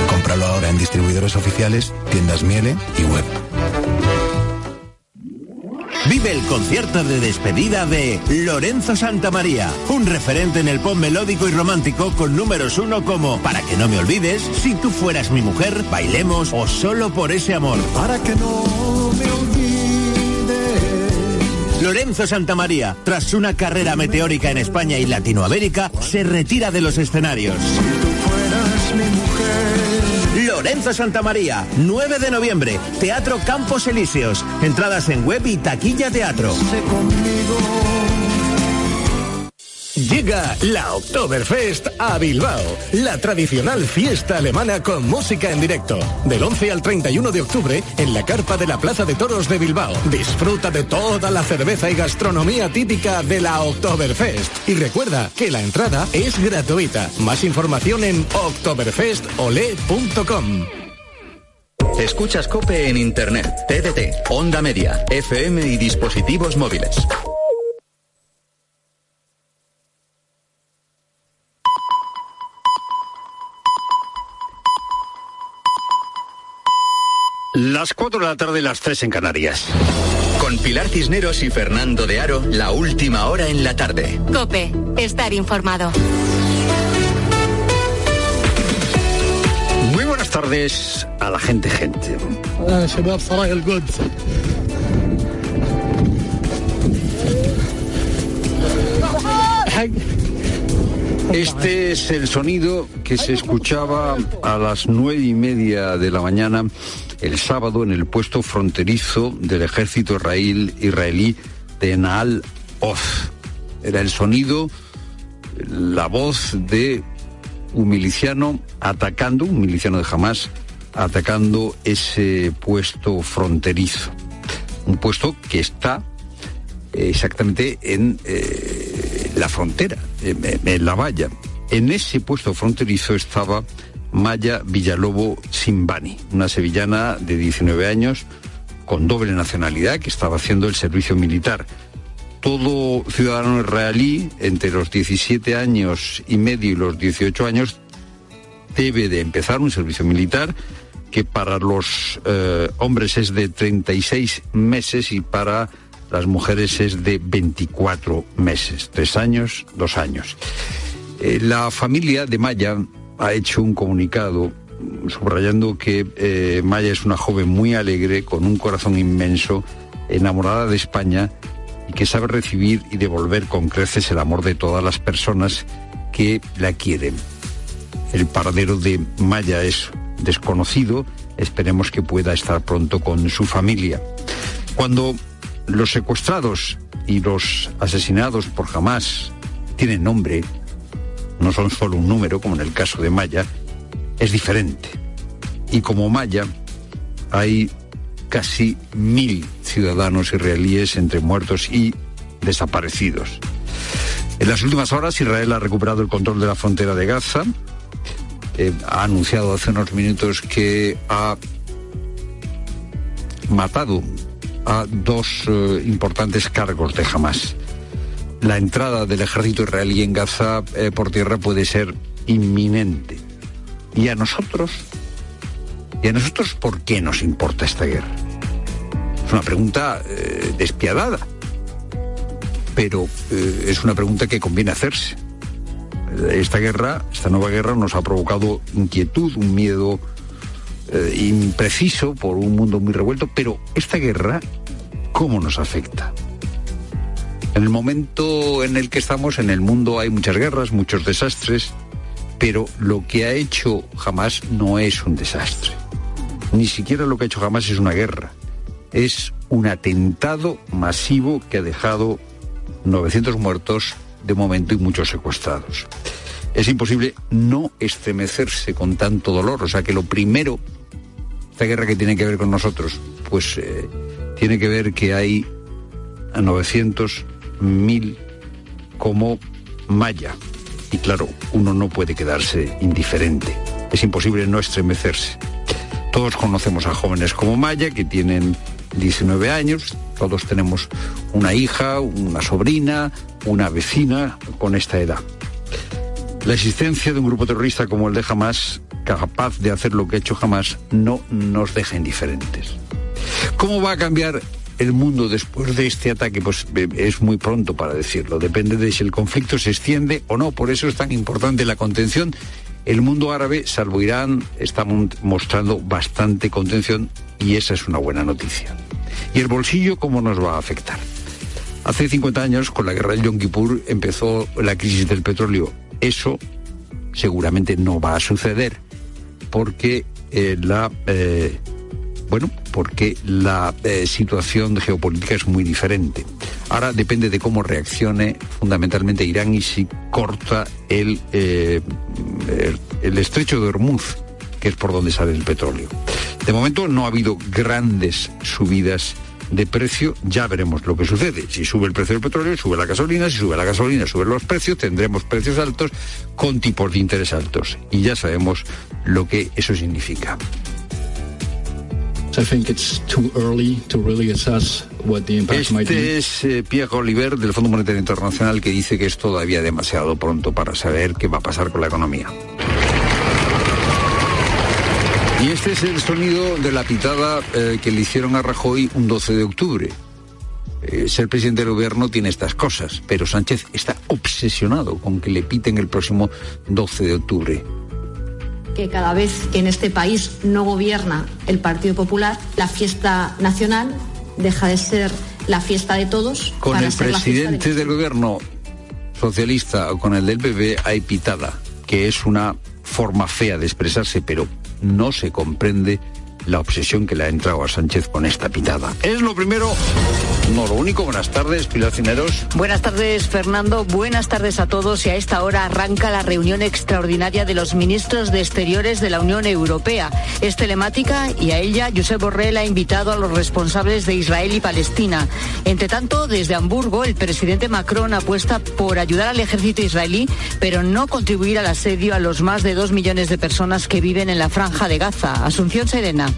Cómpralo ahora en distribuidores oficiales, tiendas Miele y web. Vive el concierto de despedida de Lorenzo Santamaría, un referente en el pop melódico y romántico con números uno como Para que no me olvides, Si tú fueras mi mujer, Bailemos o Solo por ese amor. Para que no me olvides. Lorenzo Santamaría, tras una carrera meteórica en España y Latinoamérica, se retira de los escenarios. Si tú fueras mi mujer. Lorenzo Santamaría, 9 de noviembre, Teatro Campos Elíseos. Entradas en web y taquilla teatro. Llega la Oktoberfest a Bilbao, la tradicional fiesta alemana con música en directo. Del 11 al 31 de octubre en la carpa de la Plaza de Toros de Bilbao. Disfruta de toda la cerveza y gastronomía típica de la Oktoberfest. Y recuerda que la entrada es gratuita. Más información en oktoberfestole.com. Escuchas Cope en Internet, TDT, Onda Media, FM y dispositivos móviles. Las 4 de la tarde, las 3 en Canarias. Con Pilar Cisneros y Fernando de Aro, la última hora en la tarde. Cope, estar informado. Muy buenas tardes a la gente, gente. Este es el sonido que se escuchaba a las nueve y media de la mañana el sábado en el puesto fronterizo del ejército israel, israelí de Naal Oz. Era el sonido, la voz de un miliciano atacando, un miliciano de Hamas, atacando ese puesto fronterizo. Un puesto que está exactamente en eh, la frontera, en, en la valla. En ese puesto fronterizo estaba Maya Villalobo Simbani, una sevillana de 19 años con doble nacionalidad que estaba haciendo el servicio militar. Todo ciudadano israelí entre los 17 años y medio y los 18 años debe de empezar un servicio militar que para los eh, hombres es de 36 meses y para las mujeres es de 24 meses, tres años, dos años. Eh, la familia de Maya ha hecho un comunicado subrayando que eh, Maya es una joven muy alegre, con un corazón inmenso, enamorada de España y que sabe recibir y devolver con creces el amor de todas las personas que la quieren. El paradero de Maya es desconocido, esperemos que pueda estar pronto con su familia. Cuando los secuestrados y los asesinados por jamás tienen nombre, no son solo un número, como en el caso de Maya, es diferente. Y como Maya, hay casi mil ciudadanos israelíes entre muertos y desaparecidos. En las últimas horas Israel ha recuperado el control de la frontera de Gaza. Eh, ha anunciado hace unos minutos que ha matado a dos eh, importantes cargos de Hamas la entrada del ejército israelí en Gaza eh, por tierra puede ser inminente. ¿Y a nosotros? ¿Y a nosotros por qué nos importa esta guerra? Es una pregunta eh, despiadada, pero eh, es una pregunta que conviene hacerse. Esta guerra, esta nueva guerra nos ha provocado inquietud, un miedo impreciso por un mundo muy revuelto, pero esta guerra, ¿cómo nos afecta? En el momento en el que estamos, en el mundo hay muchas guerras, muchos desastres, pero lo que ha hecho jamás no es un desastre. Ni siquiera lo que ha hecho jamás es una guerra. Es un atentado masivo que ha dejado 900 muertos de momento y muchos secuestrados. Es imposible no estremecerse con tanto dolor. O sea que lo primero, esta guerra que tiene que ver con nosotros, pues eh, tiene que ver que hay a 900 mil como Maya. Y claro, uno no puede quedarse indiferente. Es imposible no estremecerse. Todos conocemos a jóvenes como Maya que tienen 19 años, todos tenemos una hija, una sobrina, una vecina con esta edad. La existencia de un grupo terrorista como el de Hamas, capaz de hacer lo que ha hecho Hamas, no nos deja indiferentes. ¿Cómo va a cambiar el mundo después de este ataque? Pues eh, es muy pronto para decirlo. Depende de si el conflicto se extiende o no. Por eso es tan importante la contención. El mundo árabe, salvo Irán, está mostrando bastante contención y esa es una buena noticia. ¿Y el bolsillo cómo nos va a afectar? Hace 50 años, con la guerra del Yom Kippur, empezó la crisis del petróleo. Eso seguramente no va a suceder, porque eh, la eh, bueno, porque la eh, situación geopolítica es muy diferente. Ahora depende de cómo reaccione fundamentalmente Irán y si corta el, el, el estrecho de Hormuz, que es por donde sale el petróleo. De momento no ha habido grandes subidas de precio, ya veremos lo que sucede. Si sube el precio del petróleo, sube la gasolina, si sube la gasolina, suben los precios, tendremos precios altos con tipos de interés altos. Y ya sabemos lo que eso significa. Este es eh, Pierre Oliver del Fondo Monetario Internacional que dice que es todavía demasiado pronto para saber qué va a pasar con la economía. Y este es el sonido de la pitada eh, que le hicieron a Rajoy un 12 de octubre. Eh, ser presidente del gobierno tiene estas cosas, pero Sánchez está obsesionado con que le piten el próximo 12 de octubre. Que cada vez que en este país no gobierna el Partido Popular, la fiesta nacional deja de ser la fiesta de todos. Con el presidente del gobierno socialista o con el del PP hay pitada, que es una forma fea de expresarse, pero no se comprende la obsesión que le ha entrado a Sánchez con esta pitada. Es lo primero, no lo único. Buenas tardes, Pilar Cineros. Buenas tardes, Fernando. Buenas tardes a todos. Y a esta hora arranca la reunión extraordinaria de los ministros de Exteriores de la Unión Europea. Es telemática y a ella Josep Borrell ha invitado a los responsables de Israel y Palestina. Entre tanto, desde Hamburgo, el presidente Macron apuesta por ayudar al ejército israelí, pero no contribuir al asedio a los más de dos millones de personas que viven en la franja de Gaza. Asunción Serena.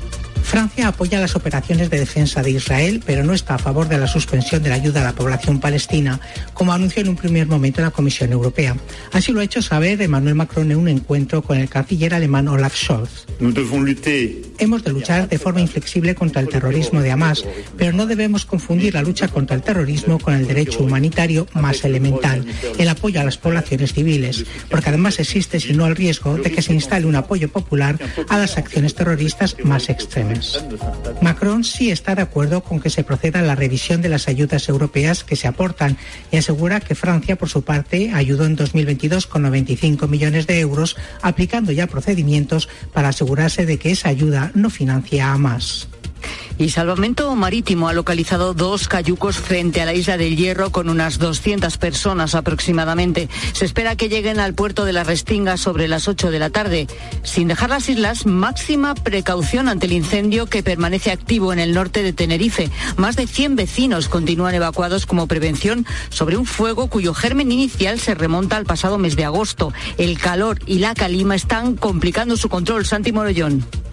Francia apoya las operaciones de defensa de Israel, pero no está a favor de la suspensión de la ayuda a la población palestina, como anunció en un primer momento la Comisión Europea. Así lo ha hecho saber Emmanuel Macron en un encuentro con el canciller alemán Olaf Scholz. Hemos de luchar de forma inflexible contra el terrorismo de Hamas, pero no debemos confundir la lucha contra el terrorismo con el derecho humanitario más elemental, el apoyo a las poblaciones civiles, porque además existe, si no el riesgo, de que se instale un apoyo popular a las acciones terroristas más extremas. Macron sí está de acuerdo con que se proceda a la revisión de las ayudas europeas que se aportan y asegura que Francia, por su parte, ayudó en 2022 con 95 millones de euros, aplicando ya procedimientos para asegurarse de que esa ayuda no financia a más. Y Salvamento Marítimo ha localizado dos cayucos frente a la isla del Hierro con unas 200 personas aproximadamente. Se espera que lleguen al puerto de la Restinga sobre las 8 de la tarde. Sin dejar las islas, máxima precaución ante el incendio que permanece activo en el norte de Tenerife. Más de 100 vecinos continúan evacuados como prevención sobre un fuego cuyo germen inicial se remonta al pasado mes de agosto. El calor y la calima están complicando su control. Santi Morollón.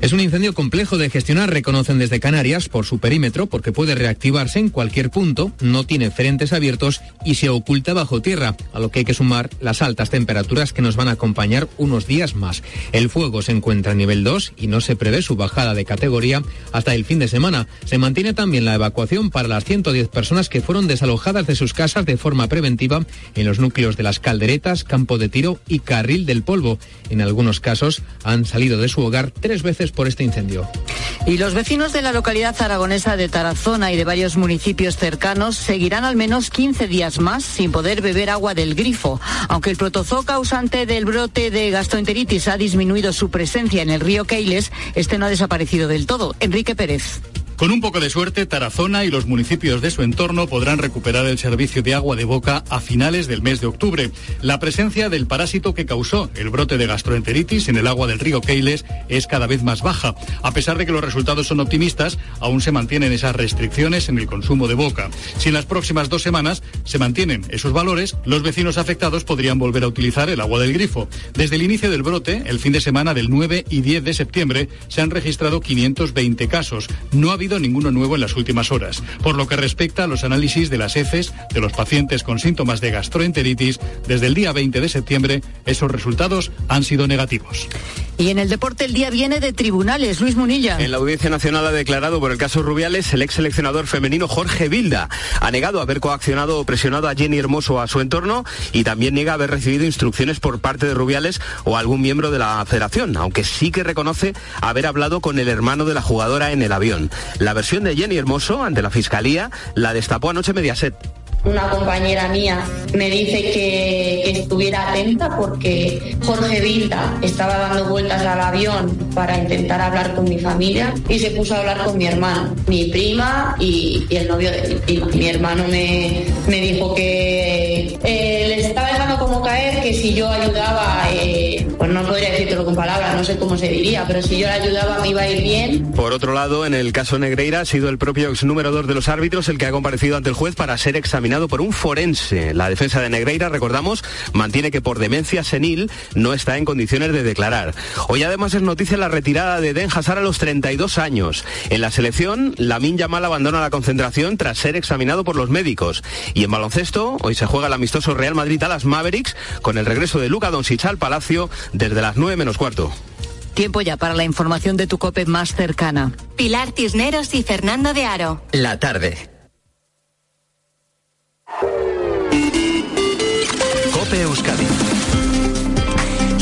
Es un incendio complejo de gestionar, reconocen desde Canarias, por su perímetro, porque puede reactivarse en cualquier punto, no tiene frentes abiertos y se oculta bajo tierra, a lo que hay que sumar las altas temperaturas que nos van a acompañar unos días más. El fuego se encuentra a nivel 2 y no se prevé su bajada de categoría hasta el fin de semana. Se mantiene también la evacuación para las 110 personas que fueron desalojadas de sus casas de forma preventiva en los núcleos de las calderetas, campo de tiro y carril del polvo. En algunos casos han salido de su hogar tres veces por este incendio. Y los vecinos de la localidad aragonesa de Tarazona y de varios municipios cercanos seguirán al menos 15 días más sin poder beber agua del grifo. Aunque el protozoo causante del brote de gastroenteritis ha disminuido su presencia en el río Keiles, este no ha desaparecido del todo. Enrique Pérez. Con un poco de suerte, Tarazona y los municipios de su entorno podrán recuperar el servicio de agua de boca a finales del mes de octubre. La presencia del parásito que causó el brote de gastroenteritis en el agua del río Keiles es cada vez más baja. A pesar de que los resultados son optimistas, aún se mantienen esas restricciones en el consumo de boca. Si en las próximas dos semanas se mantienen esos valores, los vecinos afectados podrían volver a utilizar el agua del grifo. Desde el inicio del brote, el fin de semana del 9 y 10 de septiembre, se han registrado 520 casos. No ha habido ninguno nuevo en las últimas horas. Por lo que respecta a los análisis de las heces de los pacientes con síntomas de gastroenteritis, desde el día 20 de septiembre, esos resultados han sido negativos. Y en el deporte el día viene de tribunales. Luis Munilla. En la Audiencia Nacional ha declarado por el caso Rubiales el ex seleccionador femenino Jorge Vilda. Ha negado haber coaccionado o presionado a Jenny Hermoso a su entorno y también niega haber recibido instrucciones por parte de Rubiales o algún miembro de la federación, aunque sí que reconoce haber hablado con el hermano de la jugadora en el avión. La versión de Jenny Hermoso ante la Fiscalía la destapó anoche Mediaset. Una compañera mía me dice que, estuviera atenta porque Jorge Vilda estaba dando vueltas al avión para intentar hablar con mi familia y se puso a hablar con mi hermano, mi prima y, el novio de mi. Mi hermano me, me dijo que eh, estaba dejando como caer que si yo ayudaba, eh, pues no podría decírtelo con palabras, no sé cómo se diría, pero si yo le ayudaba me iba a ir bien. Por otro lado, en el caso Negreira ha sido el propio ex número 2 de los árbitros el que ha comparecido ante el juez para ser examinado por un forense. La defensa de Negreira, recordamos, mantiene que por demencia senil no está en condiciones de declarar. Hoy además es noticia la retirada de Den Hazard a los 32 años. En la selección, Lamin Yamal abandona la concentración tras ser examinado por los médicos. Y en baloncesto, hoy se juega el amistoso Real Madrid a las Mavericks con el regreso de Luca Doncic al Palacio desde las 9 menos cuarto. Tiempo ya para la información de tu COPE más cercana. Pilar Tisneros y Fernando de Aro. La tarde.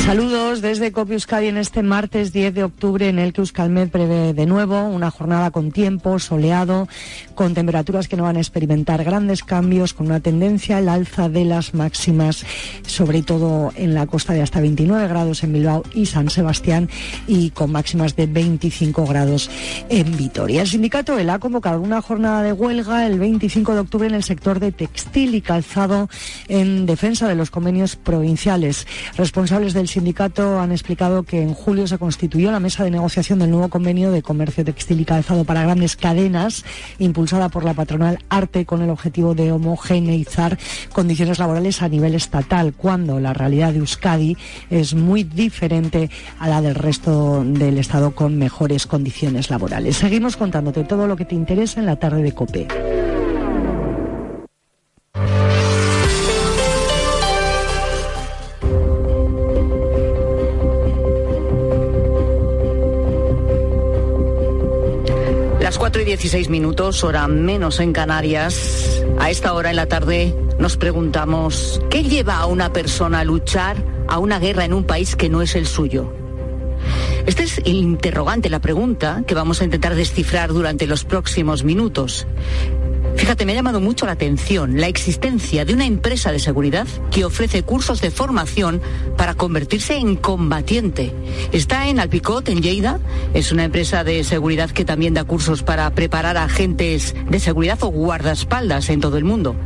Saludos desde Copi Euskadi en este martes 10 de octubre en el que Euskalmet prevé de nuevo una jornada con tiempo soleado, con temperaturas que no van a experimentar grandes cambios, con una tendencia al alza de las máximas, sobre todo en la costa de hasta 29 grados en Bilbao y San Sebastián y con máximas de 25 grados en Vitoria. El sindicato ELA ha convocado una jornada de huelga el 25 de octubre en el sector de textil y calzado en defensa de los convenios provinciales. Responsables del sindicato han explicado que en julio se constituyó la mesa de negociación del nuevo convenio de comercio textil y calzado para grandes cadenas, impulsada por la patronal Arte con el objetivo de homogeneizar condiciones laborales a nivel estatal, cuando la realidad de Euskadi es muy diferente a la del resto del Estado con mejores condiciones laborales. Seguimos contándote todo lo que te interesa en la tarde de COPE. Las 4 y 16 minutos, hora menos en Canarias. A esta hora en la tarde nos preguntamos, ¿qué lleva a una persona a luchar a una guerra en un país que no es el suyo? Este es el interrogante, la pregunta que vamos a intentar descifrar durante los próximos minutos. Fíjate, me ha llamado mucho la atención la existencia de una empresa de seguridad que ofrece cursos de formación para convertirse en combatiente. Está en Alpicot, en Lleida. Es una empresa de seguridad que también da cursos para preparar a agentes de seguridad o guardaespaldas en todo el mundo.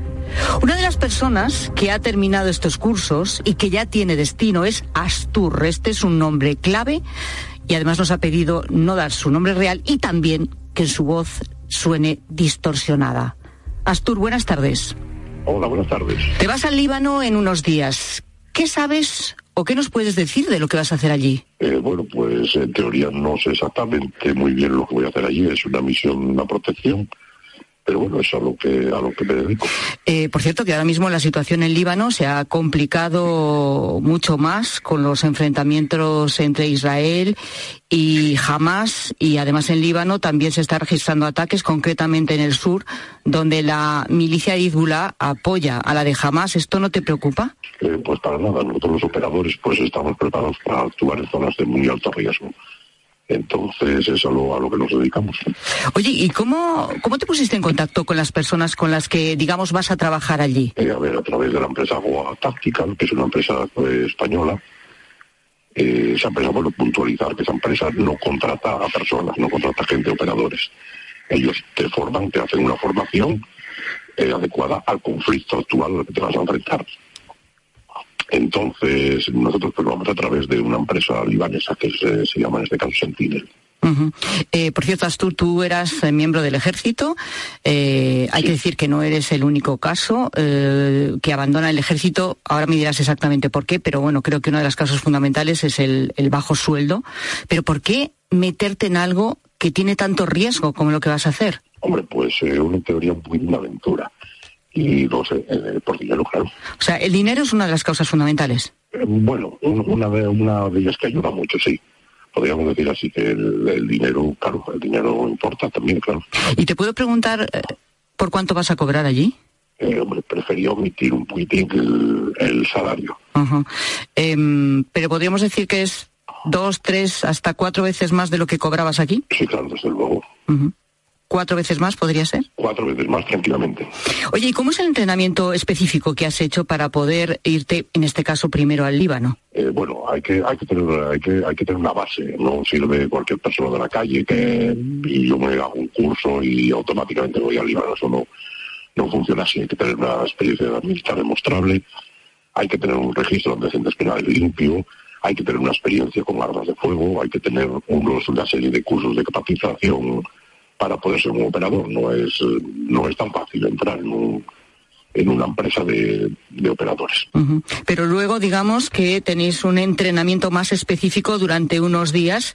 Una de las personas que ha terminado estos cursos y que ya tiene destino es Astur. Este es un nombre clave y además nos ha pedido no dar su nombre real y también que su voz suene distorsionada. Astur, buenas tardes. Hola, buenas tardes. Te vas al Líbano en unos días. ¿Qué sabes o qué nos puedes decir de lo que vas a hacer allí? Eh, bueno, pues en teoría no sé exactamente muy bien lo que voy a hacer allí. Es una misión, una protección. Pero bueno, es a lo que, a lo que me dedico. Eh, por cierto, que ahora mismo la situación en Líbano se ha complicado mucho más con los enfrentamientos entre Israel y Hamas y además en Líbano también se están registrando ataques, concretamente en el sur, donde la milicia de Hezbollah apoya a la de Hamas. ¿Esto no te preocupa? Eh, pues para nada. Nosotros los operadores pues estamos preparados para actuar en zonas de muy alto riesgo. Entonces es a lo, a lo que nos dedicamos. Oye, ¿y cómo, cómo te pusiste en contacto con las personas con las que, digamos, vas a trabajar allí? Eh, a ver, a través de la empresa Goa Tactical, que es una empresa pues, española. Eh, esa empresa, bueno, puntualizar que esa empresa no contrata a personas, no contrata gente, operadores. Ellos te forman, te hacen una formación eh, adecuada al conflicto actual al que te vas a enfrentar. Entonces, nosotros pues vamos a través de una empresa libanesa que se, se llama en este caso Sentinel. Ujú. Eh, por cierto, Astur, tú eras eh, miembro del ejército. Eh, hay que decir que no eres el único caso que abandona el ejército. Ahora me dirás exactamente por qué, pero bueno, creo que una de las causas fundamentales es el, el bajo sueldo. Pero ¿por qué meterte en algo que tiene tanto riesgo como lo que vas a hacer? Hombre, pues una teoría muy de una aventura. Y no sé, eh, por dinero, claro. O sea, el dinero es una de las causas fundamentales. Eh, Bueno, un- una de, una de ellas que ayuda mucho, sí. Podríamos decir así que el, el dinero, claro, el dinero importa también, claro. Y te puedo preguntar eh, por cuánto vas a cobrar allí. Eh, hombre, prefería omitir un poquitín el, el salario. Em, pero podríamos decir que es dos, tres, hasta cuatro veces más de lo que cobrabas aquí. Sí, claro, desde luego. Ujú. Cuatro veces más, ¿podría ser? Cuatro veces más, tranquilamente. Oye, ¿y cómo es el entrenamiento específico que has hecho para poder irte, en este caso, primero al Líbano? Eh, bueno, hay que, hay, que tener, hay, que, hay que tener una base. No sirve cualquier persona de la calle que y yo me hago un curso y automáticamente voy al Líbano. Eso no, no funciona así. Hay que tener una experiencia militar demostrable, hay que tener un registro de antecedentes penales limpio, hay que tener una experiencia con armas de fuego, hay que tener unos, una serie de cursos de capacitación para poder ser un operador. No es, no es tan fácil entrar en, un, en una empresa de, de operadores. Pero luego, digamos que tenéis un entrenamiento más específico durante unos días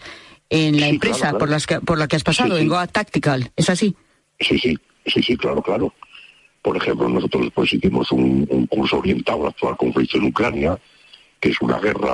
en la Sí, empresa claro, claro. Por, las que, por la que has pasado, Sí, sí. en Goa Tactical. ¿Es así? Sí, sí, sí, sí, claro, claro. Por ejemplo, nosotros después hicimos un, un curso orientado al actual conflicto en Ucrania, que es una guerra